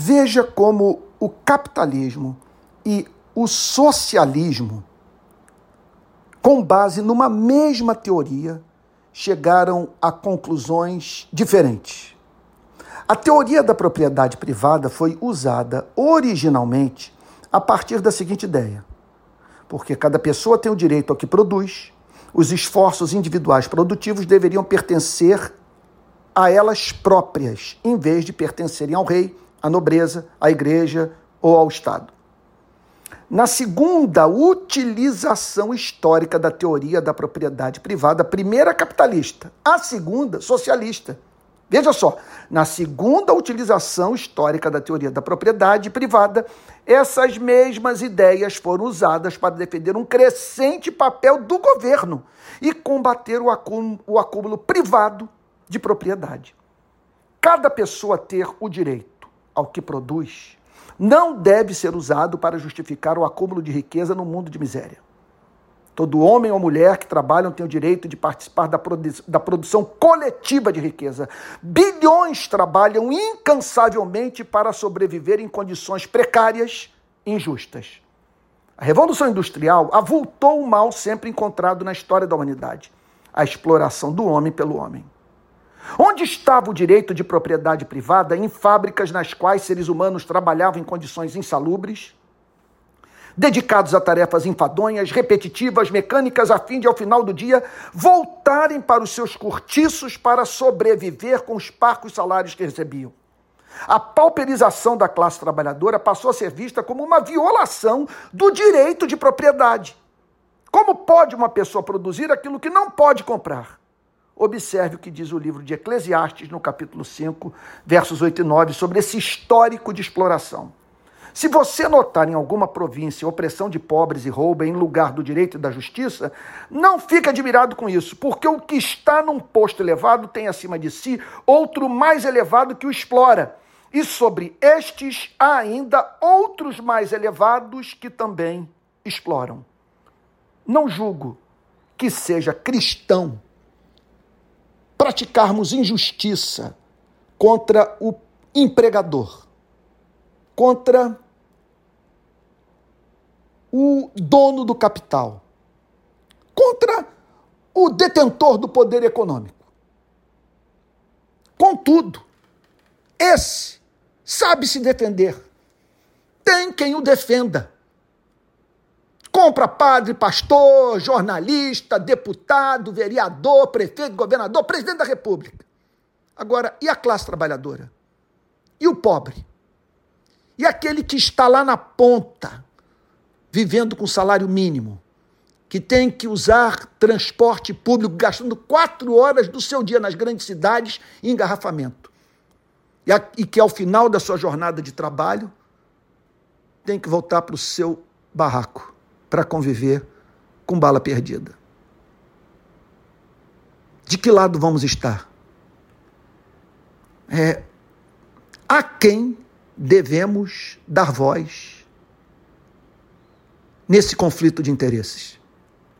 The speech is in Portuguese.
Veja como o capitalismo e o socialismo, com base numa mesma teoria, chegaram a conclusões diferentes. A teoria da propriedade privada foi usada originalmente a partir da seguinte ideia: porque cada pessoa tem o direito ao que produz, os esforços individuais produtivos deveriam pertencer a elas próprias, em vez de pertencerem ao rei, à nobreza, à igreja ou ao Estado. Na segunda utilização histórica da teoria da propriedade privada, a primeira capitalista, a segunda socialista. Veja só, na segunda utilização histórica da teoria da propriedade privada, essas mesmas ideias foram usadas para defender um crescente papel do governo e combater o acúmulo, o acúmulo privado de propriedade. Cada pessoa ter o direito ao que produz não deve ser usado para justificar o acúmulo de riqueza no mundo de miséria. Todo homem ou mulher que trabalham tem o direito de participar da, produ da produção coletiva de riqueza. Bilhões trabalham incansavelmente para sobreviver em condições precárias e injustas. A Revolução Industrial avultou o mal sempre encontrado na história da humanidade: a exploração do homem pelo homem. Onde estava o direito de propriedade privada em fábricas nas quais seres humanos trabalhavam em condições insalubres? dedicados a tarefas enfadonhas, repetitivas, mecânicas, a fim de, ao final do dia, voltarem para os seus cortiços para sobreviver com os parcos salários que recebiam. A pauperização da classe trabalhadora passou a ser vista como uma violação do direito de propriedade. Como pode uma pessoa produzir aquilo que não pode comprar? Observe o que diz o livro de Eclesiastes, no capítulo 5, versos 8 e 9, sobre esse histórico de exploração. Se você notar em alguma província opressão de pobres e roubo em lugar do direito e da justiça, não fique admirado com isso, porque o que está num posto elevado tem acima de si outro mais elevado que o explora. E sobre estes há ainda outros mais elevados que também exploram. Não julgo que seja cristão praticarmos injustiça contra o empregador, contra o dono do capital, contra o detentor do poder econômico. Contudo, esse sabe se defender. Tem quem o defenda. Compra padre, pastor, jornalista, deputado, vereador, prefeito, governador, presidente da República. Agora, e a classe trabalhadora? E o pobre? E aquele que está lá na ponta, vivendo com salário mínimo, que tem que usar transporte público, gastando quatro horas do seu dia nas grandes cidades em engarrafamento. E, a, e que ao final da sua jornada de trabalho tem que voltar para o seu barraco para conviver com bala perdida. De que lado vamos estar? É, a quem devemos dar voz nesse conflito de interesses.